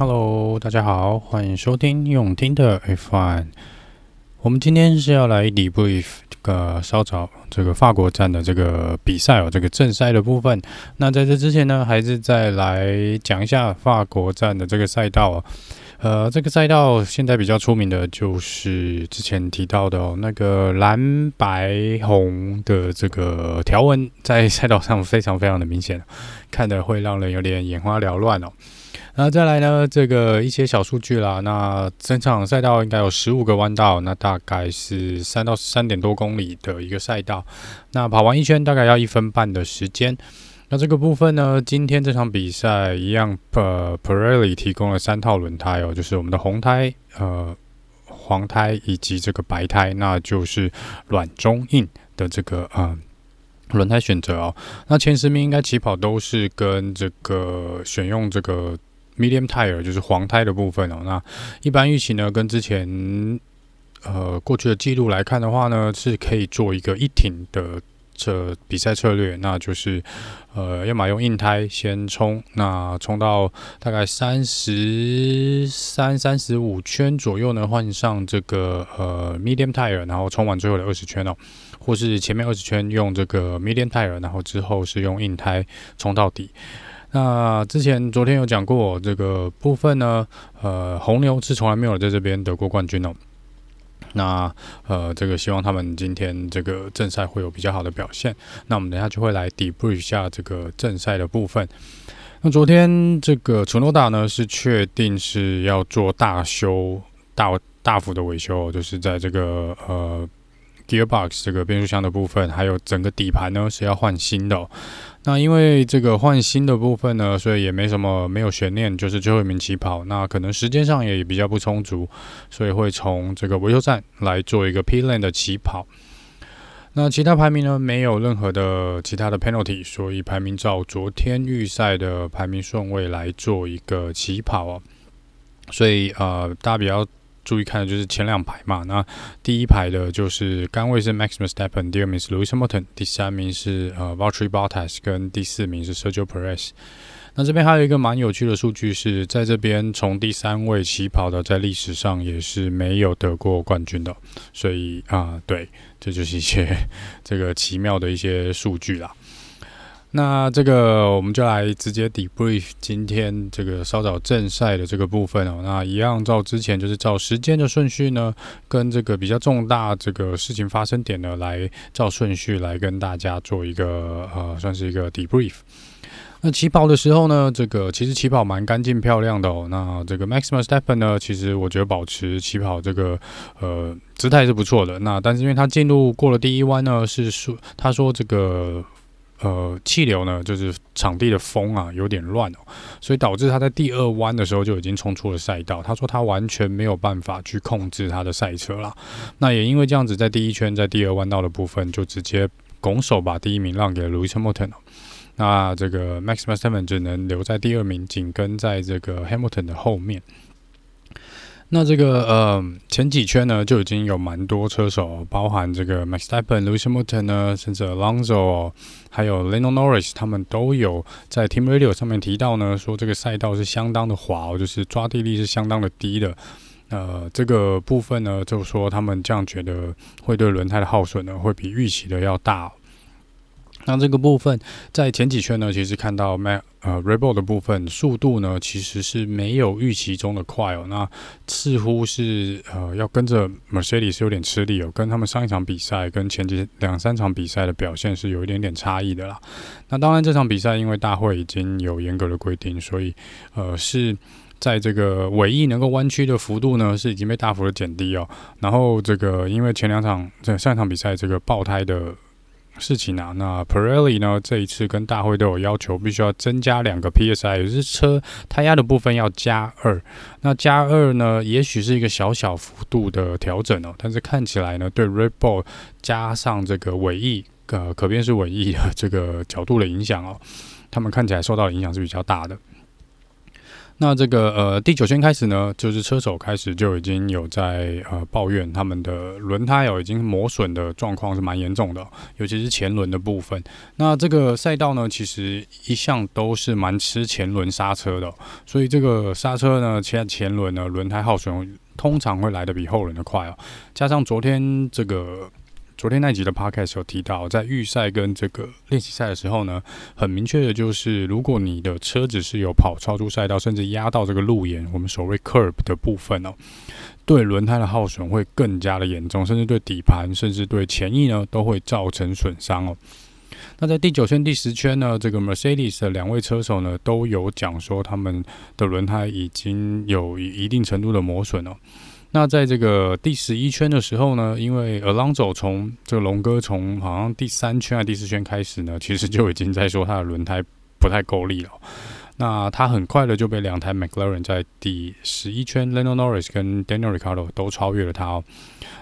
Hello，大家好，欢迎收听用听的 F1。我们今天是要来 debrief 这个稍早这个法国站的这个比赛哦，这个正赛的部分。那在这之前呢，还是再来讲一下法国站的这个赛道哦。呃，这个赛道现在比较出名的就是之前提到的哦，那个蓝白红的这个条纹在赛道上非常非常的明显，看得会让人有点眼花缭乱哦。那再来呢，这个一些小数据啦，那整场赛道应该有十五个弯道，那大概是三到三点多公里的一个赛道，那跑完一圈大概要一分半的时间。那这个部分呢，今天这场比赛一样，呃，Pirelli 提供了三套轮胎哦，就是我们的红胎、呃，黄胎以及这个白胎，那就是软中硬的这个呃轮胎选择哦。那前十名应该起跑都是跟这个选用这个 medium tire，就是黄胎的部分哦。那一般预期呢，跟之前呃过去的记录来看的话呢，是可以做一个一挺的。这比赛策略，那就是，呃，要么用硬胎先冲，那冲到大概三十三、三十五圈左右呢，换上这个呃 medium tire，然后冲完最后的二十圈哦，或是前面二十圈用这个 medium tire，然后之后是用硬胎冲到底。那之前昨天有讲过这个部分呢，呃，红牛是从来没有在这边得过冠军哦。那呃，这个希望他们今天这个正赛会有比较好的表现。那我们等下就会来 DEBRU 一下这个正赛的部分。那昨天这个楚诺达呢是确定是要做大修、大大幅的维修，就是在这个呃。Gearbox 这个变速箱的部分，还有整个底盘呢是要换新的。那因为这个换新的部分呢，所以也没什么没有悬念，就是最后一名起跑。那可能时间上也比较不充足，所以会从这个维修站来做一个 P lane 的起跑。那其他排名呢，没有任何的其他的 penalty，所以排名照昨天预赛的排名顺位来做一个起跑哦。所以呃，大家比较。注意看的就是前两排嘛，那第一排的就是杆位是 Max Verstappen，第二名是 Lewis Hamilton，第三名是呃 Valtteri Bottas，跟第四名是 Sergio Perez。那这边还有一个蛮有趣的数据是，在这边从第三位起跑的，在历史上也是没有得过冠军的，所以啊、对，这就是一些 这个奇妙的一些数据啦。那这个我们就来直接 debrief 今天这个稍早正赛的这个部分哦。那一样照之前就是照时间的顺序呢，跟这个比较重大这个事情发生点呢，来照顺序来跟大家做一个呃，算是一个 debrief。那起跑的时候呢，这个其实起跑蛮干净漂亮的哦。那这个 Max Verstappen 呢，其实我觉得保持起跑这个呃姿态是不错的。那但是因为他进入过了第一弯呢，是说他说这个。呃，气流呢，就是场地的风啊，有点乱哦，所以导致他在第二弯的时候就已经冲出了赛道。他说他完全没有办法去控制他的赛车啦。那也因为这样子，在第一圈，在第二弯道的部分，就直接拱手把第一名让给了 Lewis Hamilton。那这个 Max Verstappen 只能留在第二名，紧跟在这个 Hamilton 的后面。那这个呃前几圈呢，就已经有蛮多车手，包含这个 Max Verstappen、Lewis Hamilton 呢，甚至 Alonso，还有 Lando Norris，他们都有在 Team Radio 上面提到呢，说这个赛道是相当的滑，就是抓地力是相当的低的。呃，这个部分呢，就说他们这样觉得会对轮胎的耗损呢，会比预期的要大。那这个部分在前几圈呢，其实看到 Mac 呃 Rebel 的部分速度呢，其实是没有预期中的快哦。那似乎是呃要跟着 Mercedes 有点吃力哦，跟他们上一场比赛跟前几两三场比赛的表现是有一点点差异的啦。那当然这场比赛因为大会已经有严格的规定，所以呃是在这个尾翼能够弯曲的幅度呢，是已经被大幅的减低哦。然后这个因为前两场这上一场比赛这个爆胎的。事情啊，那 Pirelli 呢，这一次跟大会都有要求，必须要增加两个 PSI，也就是车胎压的部分要加二。那加二呢，也许是一个小小幅度的调整哦，但是看起来呢，对 Red Bull 加上这个尾翼，呃，可变式尾翼的这个角度的影响哦，他们看起来受到的影响是比较大的。那这个呃第九圈开始呢，就是车手开始就已经有在呃抱怨他们的轮胎哦已经磨损的状况是蛮严重的，尤其是前轮的部分。那这个赛道呢，其实一向都是蛮吃前轮刹车的，所以这个刹车呢，前前轮呢轮胎耗损通常会来得比后轮的快哦。加上昨天这个。昨天那集的 podcast 有提到，在预赛跟这个练习赛的时候呢，很明确的就是，如果你的车子是有跑超出赛道，甚至压到这个路沿，我们所谓 curb 的部分哦，对轮胎的耗损会更加的严重，甚至对底盘，甚至对前翼呢，都会造成损伤哦。那在第九圈、第十圈呢，这个 Mercedes 的两位车手呢，都有讲说，他们的轮胎已经有一定程度的磨损哦。那在这个第十一圈的时候呢，因为 Alonso 从这个龙哥从好像第三圈还是第四圈开始呢，其实就已经在说他的轮胎不太够力了。那他很快的就被两台 McLaren 在第十一圈 Lando Norris 跟 Daniel r i c a r d o 都超越了他哦。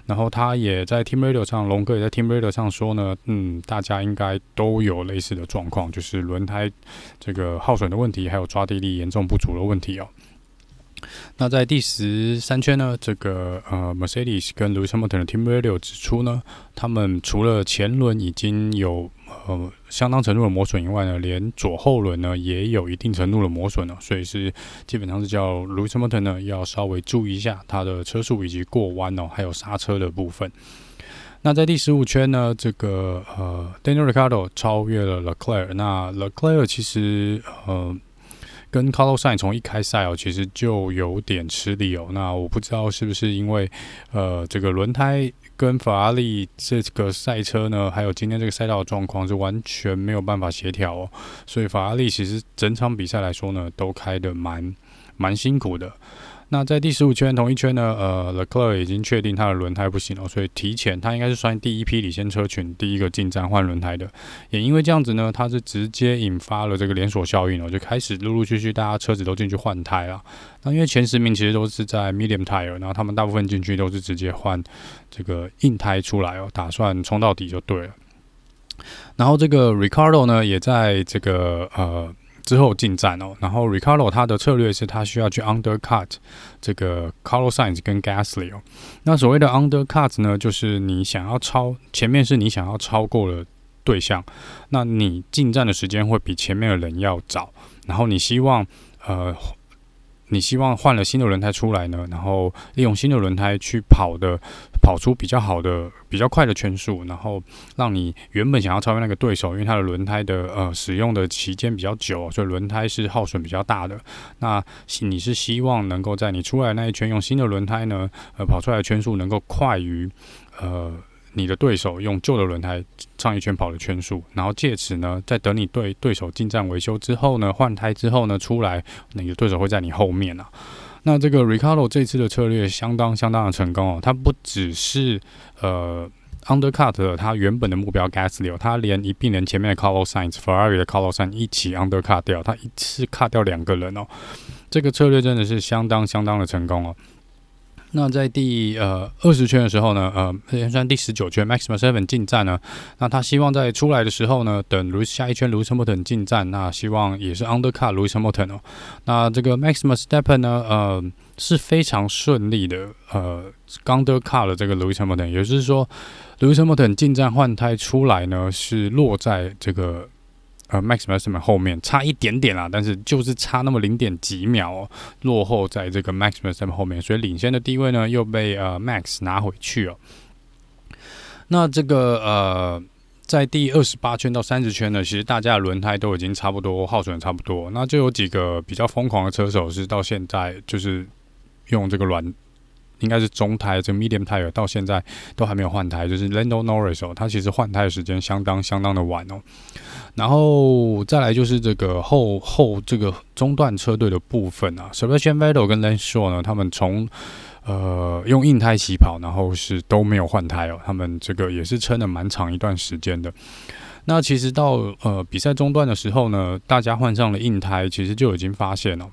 然后他也在 Team Radio 上，龙哥也在 Team Radio 上说呢，嗯，大家应该都有类似的状况，就是轮胎这个耗损的问题，还有抓地力严重不足的问题哦。那在第十三圈呢，这个呃，Mercedes 跟 Lewis Hamilton 的 Team Radio 指出呢，他们除了前轮已经有呃相当程度的磨损以外呢，连左后轮呢也有一定程度的磨损了，所以是基本上是叫 Lewis Hamilton 呢要稍微注意一下他的车速以及过弯哦，还有刹车的部分。那在第十五圈呢，这个呃，Daniel Ricciardo 超越了 Leclerc，那 Leclerc 其实呃。跟 Carlos Sainz 从一开赛哦，其实就有点吃力哦。那我不知道是不是因为呃这个轮胎跟法拉利这个赛车呢，还有今天这个赛道的状况是完全没有办法协调哦。所以法拉利其实整场比赛来说呢，都开得蛮蛮辛苦的。那在第十五圈同一圈呢，呃，Leclerc 已经确定他的轮胎不行了，所以提前他应该是算第一批领先车群第一个进站换轮胎的。也因为这样子呢，他是直接引发了这个连锁效应哦，就开始陆陆续续大家车子都进去换胎了。那因为前十名其实都是在 medium tire，然后他们大部分进去都是直接换这个硬胎出来哦，打算冲到底就对了。然后这个 Ricardo 呢，也在这个呃。之后进站哦，然后 Ricardo 他的策略是他需要去 undercut 这个 Carlos Sainz 跟 Gasly 哦。那所谓的 undercut 呢，就是你想要超前面是你想要超过了对象，那你进站的时间会比前面的人要早，然后你希望呃。你希望换了新的轮胎出来呢，然后利用新的轮胎去跑的，跑出比较好的、比较快的圈数，然后让你原本想要超越那个对手，因为它的轮胎的呃使用的期间比较久，所以轮胎是耗损比较大的。那你是希望能够在你出来那一圈用新的轮胎呢，呃，跑出来的圈数能够快于呃。你的对手用旧的轮胎上一圈跑的圈数，然后借此呢，在等你对对手进站维修之后呢，换胎之后呢，出来，你的对手会在你后面啊。那这个 Ricardo 这次的策略相当相当的成功哦，他不只是呃 undercut 了他原本的目标 Gasly，他连一并连前面的 Carlos Sainz，Ferrari 的 Carlos Sainz 一起 undercut 掉，他一次 cut 掉两个人哦，这个策略真的是相当相当的成功哦。那在第呃二十圈的时候呢，呃，连算第十九圈，Max Verstappen 进站呢。那他希望在出来的时候呢，等 Lewis 下一圈 Lewis Hamilton 进站，那希望也是 undercut Lewis Hamilton 哦。那这个 Max Verstappen 呢，呃，是非常顺利的，呃，undercut 了这个 Lewis Hamilton，也就是说，Lewis Hamilton 进站换胎出来呢，是落在这个。呃 Max v e r s t a p e n 后面差一点点啦，但是就是差那么零点几秒哦，落后在这个 Max v e r s t a p e n 后面，所以领先的地位呢又被呃 Max 拿回去哦。那这个呃，在第二十八圈到三十圈呢，其实大家的轮胎都已经差不多耗损差不多，那就有几个比较疯狂的车手是到现在就是用这个软。应该是中胎，这个 medium tire 到现在都还没有换胎，就是 Lando Norris 哦，他其实换胎的时间相当相当的晚哦。然后再来就是这个后后这个中段车队的部分啊，Sebastian Vettel 跟 Lance s h o w 呢，他们从呃用硬胎起跑，然后是都没有换胎哦，他们这个也是撑了蛮长一段时间的。那其实到呃比赛中段的时候呢，大家换上了硬胎，其实就已经发现了。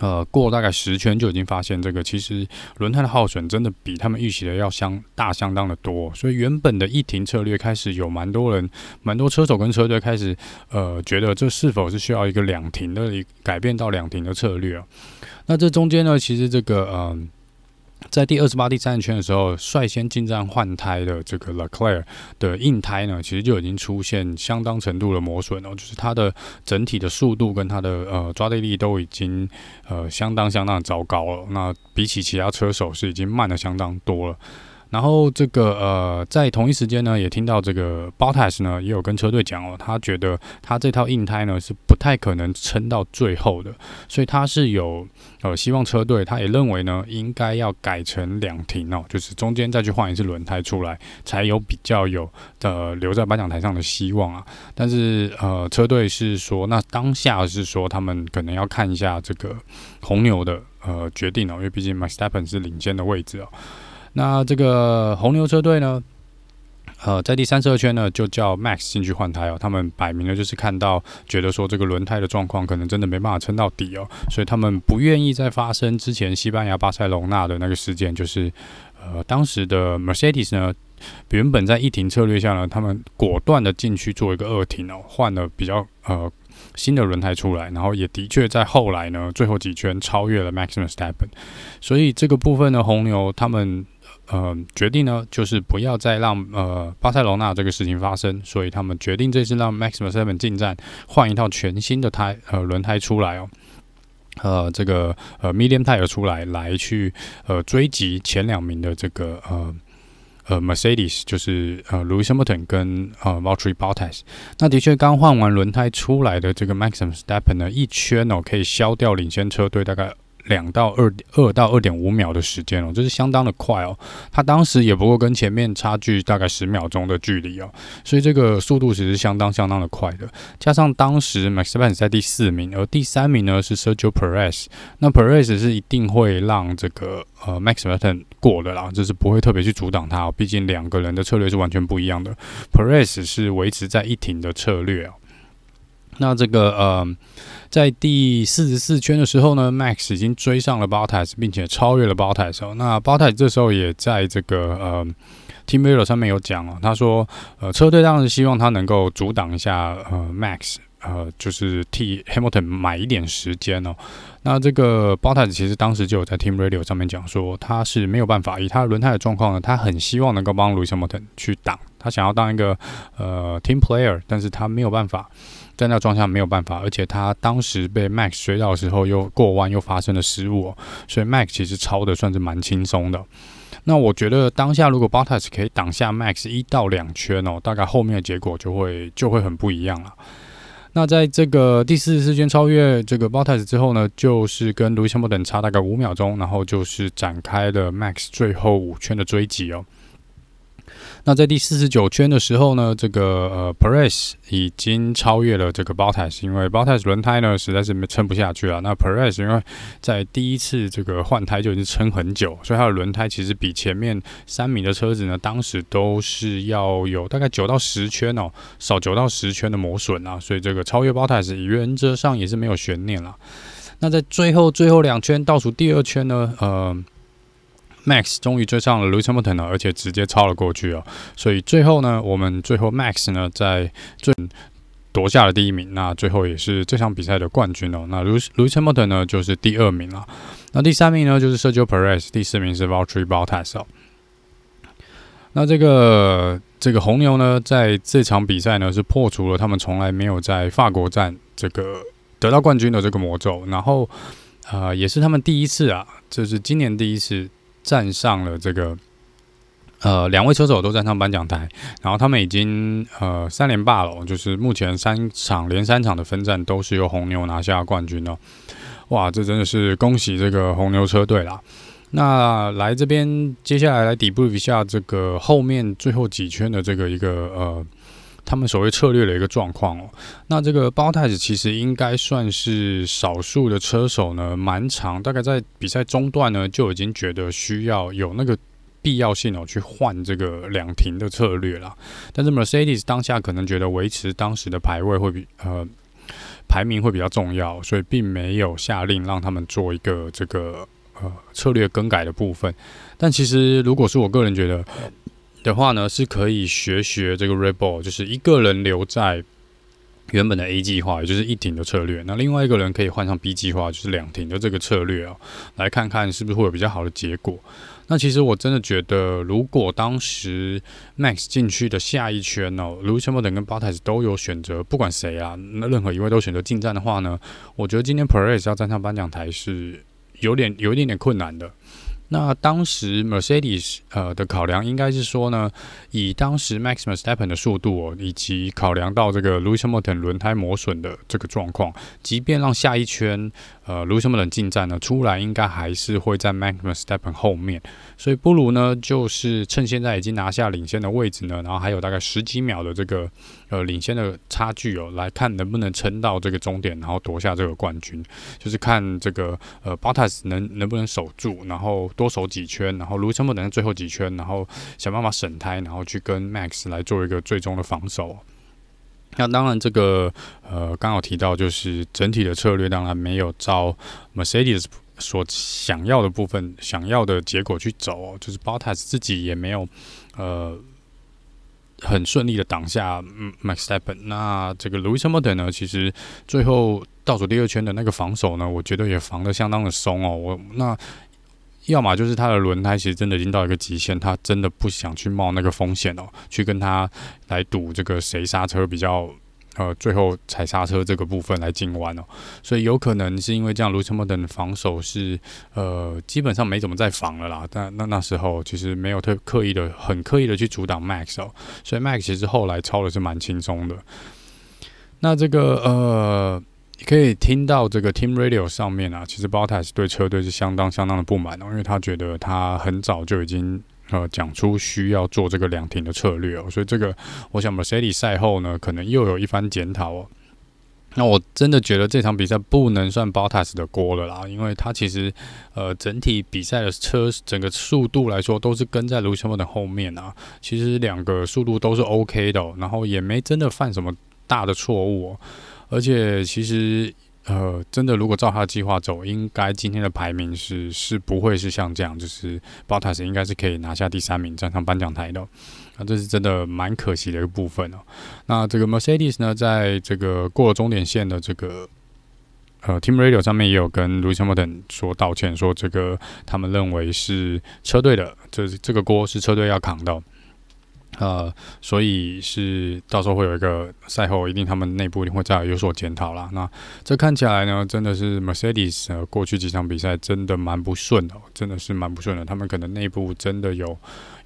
呃，过了大概十圈就已经发现，这个其实轮胎的耗损真的比他们预期的要相大相当的多，所以原本的一停策略开始有蛮多人、蛮多车手跟车队开始呃觉得这是否是需要一个两停的改变到两停的策略啊？那这中间呢，其实这个嗯。在第二十八、第三十圈的时候，率先进站换胎的这个 Leclerc 的硬胎呢，其实就已经出现相当程度的磨损了，就是它的整体的速度跟它的呃抓地力都已经呃相当相当糟糕了。那比起其他车手是已经慢了相当多了。然后这个呃，在同一时间呢，也听到这个 Bottas 呢也有跟车队讲哦，他觉得他这套硬胎呢是不太可能撑到最后的，所以他是有呃希望车队，他也认为呢应该要改成两停哦，就是中间再去换一次轮胎出来，才有比较有的留在颁奖台上的希望啊。但是呃，车队是说，那当下是说他们可能要看一下这个红牛的呃决定哦，因为毕竟 Max Verstappen 是领先的位置哦。那这个红牛车队呢，呃，在第三十二圈呢，就叫 Max 进去换胎哦。他们摆明了就是看到，觉得说这个轮胎的状况可能真的没办法撑到底哦，所以他们不愿意再发生之前西班牙巴塞隆纳的那个事件，就是呃，当时的 Mercedes 呢，原本在一停策略下呢，他们果断的进去做一个二停哦，换了比较呃。新的轮胎出来，然后也的确在后来呢，最后几圈超越了 Max Verstappen，所以这个部分呢，红牛他们呃决定呢，就是不要再让呃巴塞罗那这个事情发生，所以他们决定这次让 Max Verstappen 进站，换一套全新的胎呃轮胎出来哦，呃这个呃 Medium Tire 出来来去呃追击前两名的这个呃。呃，Mercedes 就是呃，Lewis Hamilton 跟呃，Valtteri Bottas。那的确，刚换完轮胎出来的这个 Max Verstappen 呢，一圈哦，可以消掉领先车队大概。两到二二到二点五秒的时间哦，这是相当的快哦。他当时也不过跟前面差距大概十秒钟的距离哦，所以这个速度其实相当相当的快的。加上当时 Max Verstappen 在第四名，而第三名呢是 Sergio Perez。那 Perez 是一定会让这个呃 Max v e r s t 过的啦，就是不会特别去阻挡他哦。毕竟两个人的策略是完全不一样的。Perez 是维持在一停的策略哦。那这个呃，在第四十四圈的时候呢，Max 已经追上了 Bottas，并且超越了 Bottas。那 Bottas 这时候也在这个呃 Team Radio 上面有讲哦，他说呃，车队当然希望他能够阻挡一下呃 Max，呃，就是替 Hamilton 买一点时间哦。那这个 Bottas 其实当时就有在 Team Radio 上面讲说，他是没有办法，以他轮胎的状况呢，他很希望能够帮 Lewis Hamilton 去挡，他想要当一个呃 Team Player，但是他没有办法。在那个状况下没有办法，而且他当时被 Max 追到的时候又过弯又发生了失误，所以 Max 其实超的算是蛮轻松的。那我觉得当下如果 Bottas 可以挡下 Max 一到两圈哦，大概后面的结果就会就会很不一样了。那在这个第四十四圈超越这个 Bottas 之后呢，就是跟 Lewis Hamilton 差大概五秒钟，然后就是展开了 Max 最后五圈的追击哦。那在第四十九圈的时候呢，这个呃，Perez 已经超越了这个 Bottas，因为 Bottas 轮胎呢实在是撑不下去了。那 Perez 因为在第一次这个换胎就已经撑很久，所以他的轮胎其实比前面三米的车子呢，当时都是要有大概九到十圈哦，少九到十圈的磨损啊，所以这个超越 Bottas 原则上也是没有悬念了。那在最后最后两圈倒数第二圈呢，呃。Max 终于追上了 Lewis Hamilton 了，而且直接超了过去哦。所以最后呢，我们最后 Max 呢在最夺下了第一名，那最后也是这场比赛的冠军哦。那 Lewis Hamilton 呢就是第二名了，那第三名呢就是 Sergio Perez，第四名是 Valtteri Bottas 哦。那这个这个红牛呢，在这场比赛呢是破除了他们从来没有在法国站这个得到冠军的这个魔咒，然后呃也是他们第一次啊，这是今年第一次。站上了这个，呃，两位车手都站上颁奖台，然后他们已经呃三连霸了，就是目前三场连三场的分站都是由红牛拿下冠军哦，哇，这真的是恭喜这个红牛车队啦！那来这边接下来来 debrief 一下这个后面最后几圈的这个一个呃。他们所谓策略的一个状况哦，那这个 Bottas 其实应该算是少数的车手呢，蛮长，大概在比赛中段呢就已经觉得需要有那个必要性哦，去换这个两停的策略了。但是 Mercedes 当下可能觉得维持当时的排位会比呃。排名会比较重要，所以并没有下令让他们做一个这个呃策略更改的部分。但其实如果是我个人觉得的话呢，是可以学学这个 Red Bull，就是一个人留在原本的 A 计划，也就是一停的策略，那另外一个人可以换上 B 计划，就是两停的这个策略哦，来看看是不是会有比较好的结果。那其实我真的觉得，如果当时 Max 进去的下一圈哦，Lewis m o n 跟 Bottas 都有选择，不管谁啊，那任何一位都选择进站的话呢，我觉得今天 Perez 要站上颁奖台是有点有一点点困难的。那当时 Mercedes 呃的考量应该是说呢，以当时 Max Verstappen 的速度哦，以及考量到这个 Lewis Hamilton 轮胎磨损的这个状况，即便让下一圈呃 Lewis Hamilton 进站呢，出来应该还是会在 Max、Stephen 后面，所以不如呢，就是趁现在已经拿下领先的位置呢，然后还有大概十几秒的这个呃领先的差距哦，来看能不能撑到这个终点，然后夺下这个冠军，就是看这个呃 Bottas 能能不能守住，然后。多守几圈，然后卢森堡等最后几圈，然后想办法省胎，然后去跟 Max 来做一个最终的防守。那当然，这个呃，刚好提到就是整体的策略，当然没有照 Mercedes 所想要的部分、想要的结果去走，就是 Bottas 自己也没有呃很顺利的挡下 Max Verstappen。那这个 Lewis Hamilton 呢，其实最后倒数第二圈的那个防守呢，我觉得也防得相当的松哦。我那。要么就是他的轮胎其实真的已经到一个极限，他真的不想去冒那个风险哦，去跟他来赌这个谁刹车比较呃，最后踩刹车这个部分来进弯哦，所以有可能是因为这样，Lewis Hamilton 的防守是呃基本上没怎么再防了啦。但那那时候其实没有特刻意的很刻意的去阻挡 Max 哦，所以 Max 其实后来超的是蛮轻松的。那这个呃。你可以听到这个 Team Radio 上面啊，其实 Bottas 对车队是相当相当的不满哦，因为他觉得他很早就已经呃讲出需要做这个两停的策略哦，所以这个我想 Mercedes 赛后呢，可能又有一番检讨哦。那我真的觉得这场比赛不能算 Bottas 的锅了啦，因为他其实呃整体比赛的车整个速度来说都是跟在 Lewis 的后面啊，其实两个速度都是 OK 的哦，然后也没真的犯什么大的错误。而且其实，呃，真的，如果照他的计划走，应该今天的排名是是不会是像这样，就是 Bottas 应该是可以拿下第三名，站上颁奖台的。啊，这是真的蛮可惜的一个部分哦。那这个 Mercedes 呢，在这个过了终点线的这个呃 Team Radio 上面也有跟 Lewis Hamilton 说道歉，说这个他们认为是车队的，这这个锅是车队要扛的。呃，所以是到时候会有一个赛后，一定他们内部一定会再有所检讨啦。那这看起来呢，真的是 Mercedes 呃，过去几场比赛真的蛮不顺的，真的是蛮不顺的。他们可能内部真的有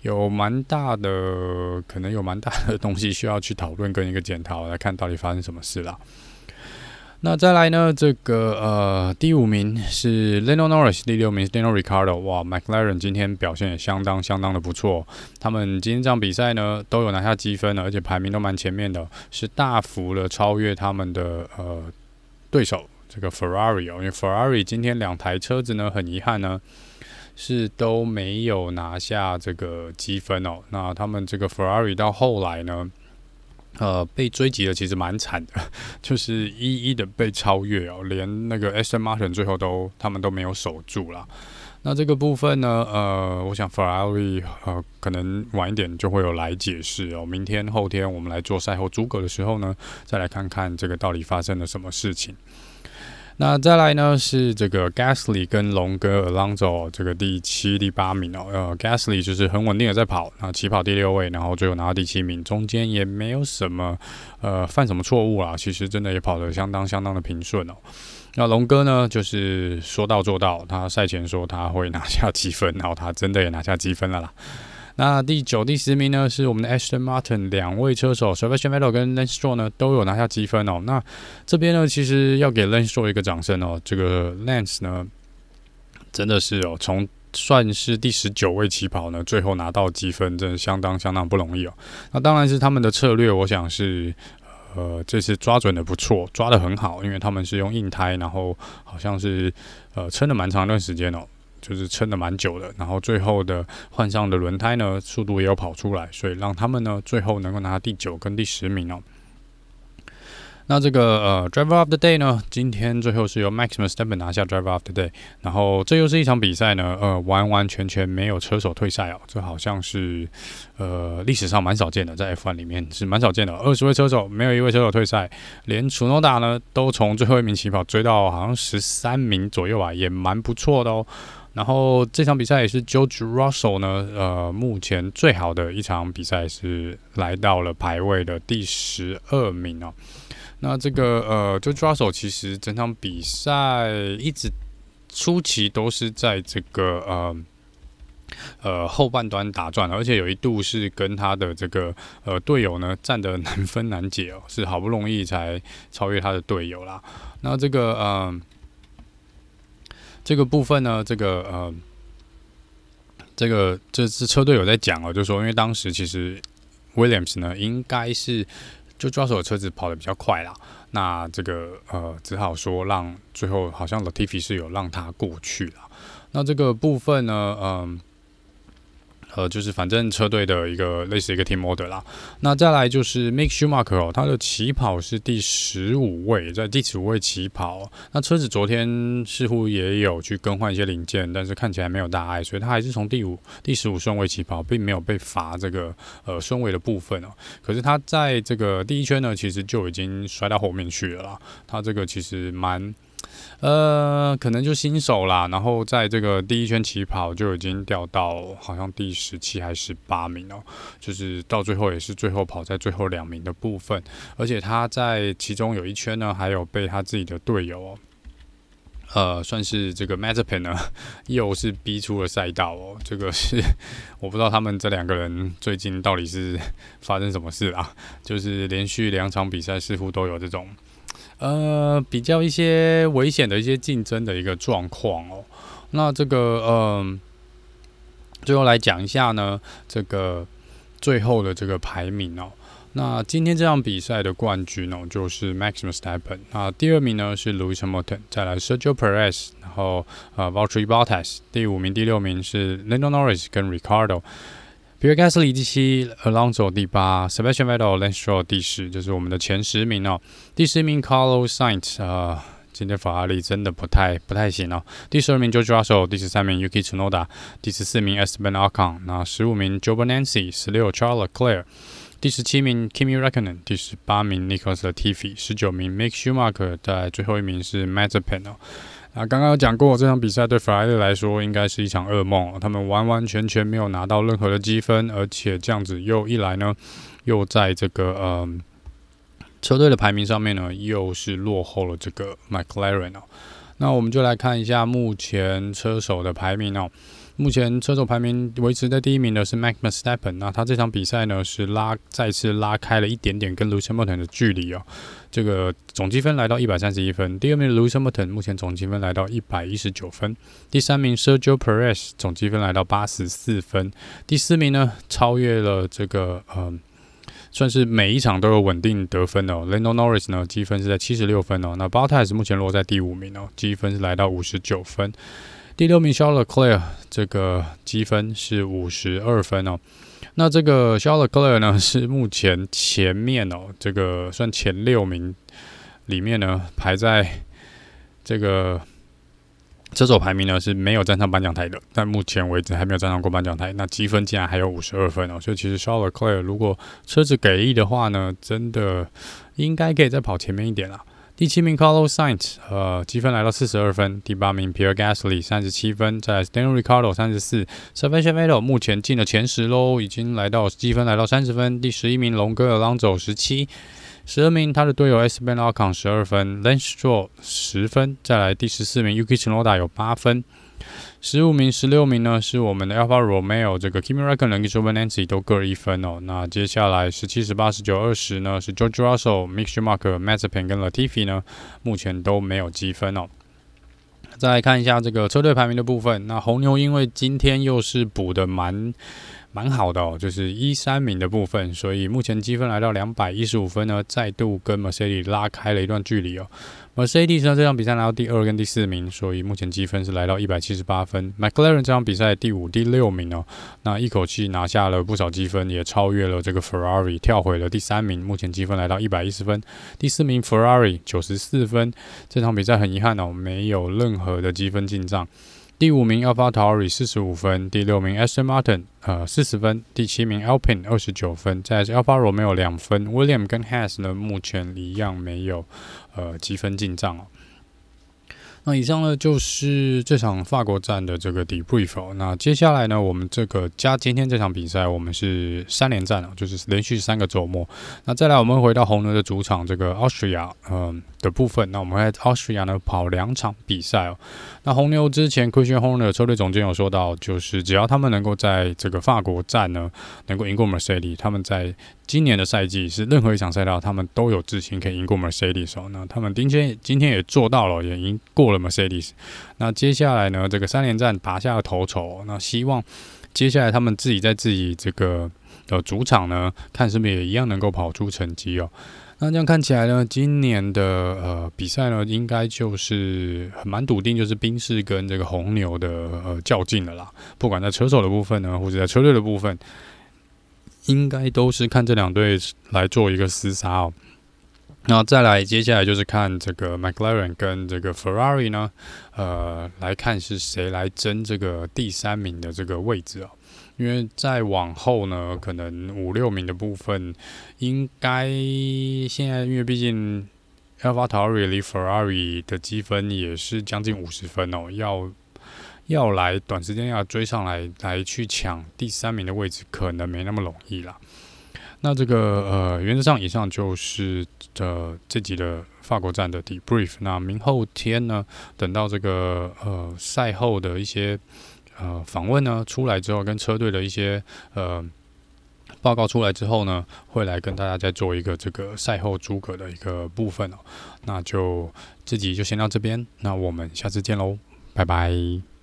有蛮大的，可能有蛮大的东西需要去讨论跟一个检讨，来看到底发生什么事了。那再来呢？这个呃，第五名是 Lando Norris，第六名是 Daniel Ricardo。哇，McLaren 今天表现也相当相当的不错。他们今天这场比赛呢，都有拿下积分了，而且排名都蛮前面的，是大幅的超越他们的呃对手这个 Ferrari 哦。因为 Ferrari 今天两台车子呢，很遗憾呢，是都没有拿下这个积分哦。那他们这个 Ferrari 到后来呢？呃，被追击的其实蛮惨的，就是一一的被超越哦，连那个 Aston Martin 最后都他们都没有守住啦。那这个部分呢，呃，我想 Ferrari 呃可能晚一点就会有来解释哦。明天后天我们来做赛后诸葛的时候呢，再来看看这个到底发生了什么事情。那再来呢是这个 Gasly 跟龙哥 Alonso 这个第七、第八名哦。呃，Gasly 就是很稳定的在跑，那起跑第六位，然后最后拿到第七名，中间也没有什么呃犯什么错误啦。其实真的也跑得相当相当的平顺哦。那龙哥呢，就是说到做到，他赛前说他会拿下积分，然后他真的也拿下积分了啦。那第九、第十名呢，是我们的 Aston Martin 两位车手 Sebastian Vettel 跟 Lance Stroll 呢，都有拿下积分哦。那这边呢，其实要给 Lance Stroll 一个掌声哦。这个 Lance 呢，真的是哦，从算是第十九位起跑呢，最后拿到积分，真的相当相当不容易哦。那当然是他们的策略，我想是呃，这次抓准的不错，抓得很好，因为他们是用硬胎，然后好像是呃撑了蛮长一段时间哦。就是撑得蛮久的，然后最后的换上的轮胎呢，速度也有跑出来，所以让他们呢最后能够拿第九跟第十名哦。那这个呃，Driver of the Day 呢，今天最后是由 Max Verstappen 拿下 Driver of the Day。然后这又是一场比赛呢，呃，完完全全没有车手退赛哦，这好像是呃历史上蛮少见的，在 F1 里面是蛮少见的，二十位车手没有一位车手退赛，连 Tsunoda 呢都从最后一名起跑追到好像十三名左右啊，也蛮不错的哦。然后这场比赛也是 George Russell 呢，呃，目前最好的一场比赛是来到了排位的第十二名哦。那这个呃，就抓手，其实整场比赛一直初期都是在这个呃呃后半段打转，而且有一度是跟他的这个呃队友呢战得难分难解哦，是好不容易才超越他的队友啦。那这个呃这个部分呢，这个呃这个这次车队有在讲哦，就是说因为当时其实 Williams 呢应该是。就抓手车子跑的比较快啦，那这个呃只好说让最后好像 Latifi 是有让他过去了，那这个部分呢，嗯、呃，就是反正车队的一个类似一个 team order 啦。那再来就是 Mick Schumacher 哦，他的起跑是第十五位，在第十五位起跑。那车子昨天似乎也有去更换一些零件，但是看起来没有大碍，所以他还是从第五、第十五顺位起跑，并没有被罚这个呃顺位的部分哦。可是他在这个第一圈呢，其实就已经摔到后面去了啦。他这个其实蛮。呃，可能就新手啦，然后在这个第一圈起跑就已经掉到好像第十七还是十八名哦，就是到最后也是最后跑在最后两名的部分，而且他在其中有一圈呢，还有被他自己的队友哦，呃，算是这个 Mazepin 呢，又是逼出了赛道哦，这个是我不知道他们这两个人最近到底是发生什么事啦，就是连续两场比赛似乎都有这种。呃，比较一些危险的一些竞争的一个状况哦。那这个，嗯、最后来讲一下呢，这个最后的这个排名哦。那今天这场比赛的冠军哦，就是 Max i m u s t e p p e n。那第二名呢是 Louis Hamilton，再来 Sergio Perez，然后呃 v a l t e r i Bottas。第五名、第六名是 Lando Norris 跟 Ricardo。Pierre Gasly 第七，Alonso 第八，Sebastian Vettel，Lance Stroll 第十，就是我们的前十名哦。第十名 Carlos Sainz，呃，今天法拉利真的不太不太行哦。第十二名 George Russell，第十三名 Yuki Tsunoda，第十四名 Esteban Ocon，那十五名 Zhou Guanyu，十六 Charles Leclerc，第十七名 Kimi Räikkönen，第十八名 Nicholas Tiffy，十九名 Mick Schumacher，在最后一名是 Mazepin 哦。啊，刚刚有讲过，这场比赛对法拉利来说应该是一场噩梦。他们完完全全没有拿到任何的积分，而且这样子又一来呢，又在这个呃车队的排名上面呢，又是落后了这个 McLaren 哦。那我们就来看一下目前车手的排名哦。目前车手排名维持在第一名的是 Max Verstappen，那他这场比赛呢是拉再次拉开了一点点跟 Lewis Hamilton 的距离哦，这个总积分来到一百三十一分。第二名 Lewis Hamilton 目前总积分来到一百一十九分。第三名 Sergio Perez 总积分来到八十四分。第四名呢超越了这个呃，算是每一场都有稳定得分哦，Lando Norris 呢积分是在七十六分哦，那 Bottas 目前落在第五名哦，积分是来到五十九分。第六名 Charles Leclerc 这个积分是五十二分哦。那这个 Charles Leclerc 呢是目前前面哦，这个算前六名里面呢排在这个车手排名呢是没有站上颁奖台的，但目前为止还没有站上过颁奖台。那积分竟然还有五十二分哦，所以其实 Charles Leclerc 如果车子给力的话呢，真的应该可以再跑前面一点啦。第七名 Carlos Sainz，呃，积分来到四十二分。第八名 Pierre Gasly，三十七分。再来 Daniel r i c a r d o 三十四。Sebastian Vettel 目前进了前十喽，已经来到积分来到三十分。第十一名龙哥 alonzo 十七十二名他的队友 Esteban Ocon，十二分。l a n c e s t r o l 十分。再来第十四名 Yuki Tsunoda 有八分。十五名、十六名呢，是我们的 Alpha Romeo，这个 Kimi r a c k o n e n 跟 Giovinazzi 都各一分哦。那接下来十七、十八、十九、二十呢，是 George Russell、Mick Schumacher、Mazepin 跟 Latifi 呢，目前都没有积分哦。再来看一下这个车队排名的部分，那红牛因为今天又是补的蛮蛮好的哦，就是一三名的部分，所以目前积分来到两百一十五分呢，再度跟 Mercedes 拉开了一段距离哦。Mercedes 呢这场比赛拿到第二跟第四名，所以目前积分是来到一百七十八分。McLaren 这场比赛第五、第六名哦，那一口气拿下了不少积分，也超越了这个 Ferrari，跳回了第三名，目前积分来到一百一十分。第四名 Ferrari 九十四分，这场比赛很遗憾哦，没有任何的积分进账。第五名 AlphaTauri 四十五分，第六名 Aston Martin 呃四十分，第七名 Alpine 二十九分，再来是 Alfa Romeo 两分，William 跟 Haas 呢目前一样没有呃积分进账哦。那以上呢就是这场法国站的这个 debrief。那接下来呢，我们这个加今天这场比赛，我们是三连战啊，就是连续三个周末。那再来，我们回到红牛的主场这个 Austria，嗯的部分。那我们在 Austria 呢跑两场比赛哦。那红牛之前 Christian Horner 车队总监有说到，就是只要他们能够在这个法国站呢能够赢过 Mercedes，他们在今年的赛季是任何一场赛道，他们都有自信可以赢过 Mercedes 哦。那他们今天今天也做到了，也赢过了。Mercedes，那接下来呢？这个三连战拔下了头筹，那希望接下来他们自己在自己这个呃主场呢，看是不是也一样能够跑出成绩哦。那这样看起来呢，今年的呃比赛呢，应该就是很蛮笃定，就是宾士跟这个红牛的呃较劲了啦。不管在车手的部分呢，或者在车队的部分，应该都是看这两队来做一个厮杀哦。那再来，接下来就是看这个 McLaren 跟这个 Ferrari 呢，呃，来看是谁来争这个第三名的这个位置哦。因为再往后呢，可能五六名的部分，应该现在因为毕竟 AlphaTauri 离 Ferrari 的积分也是将近五十分哦，要要来短时间要追上来，来去抢第三名的位置，可能没那么容易啦。那这个呃，原则上以上就是呃这集的法国站的 debrief。那明后天呢，等到这个呃赛后的一些呃访问呢出来之后，跟车队的一些呃报告出来之后呢，会来跟大家再做一个这个赛后诸葛的一个部分哦。那就这集就先到这边，那我们下次见喽，拜拜。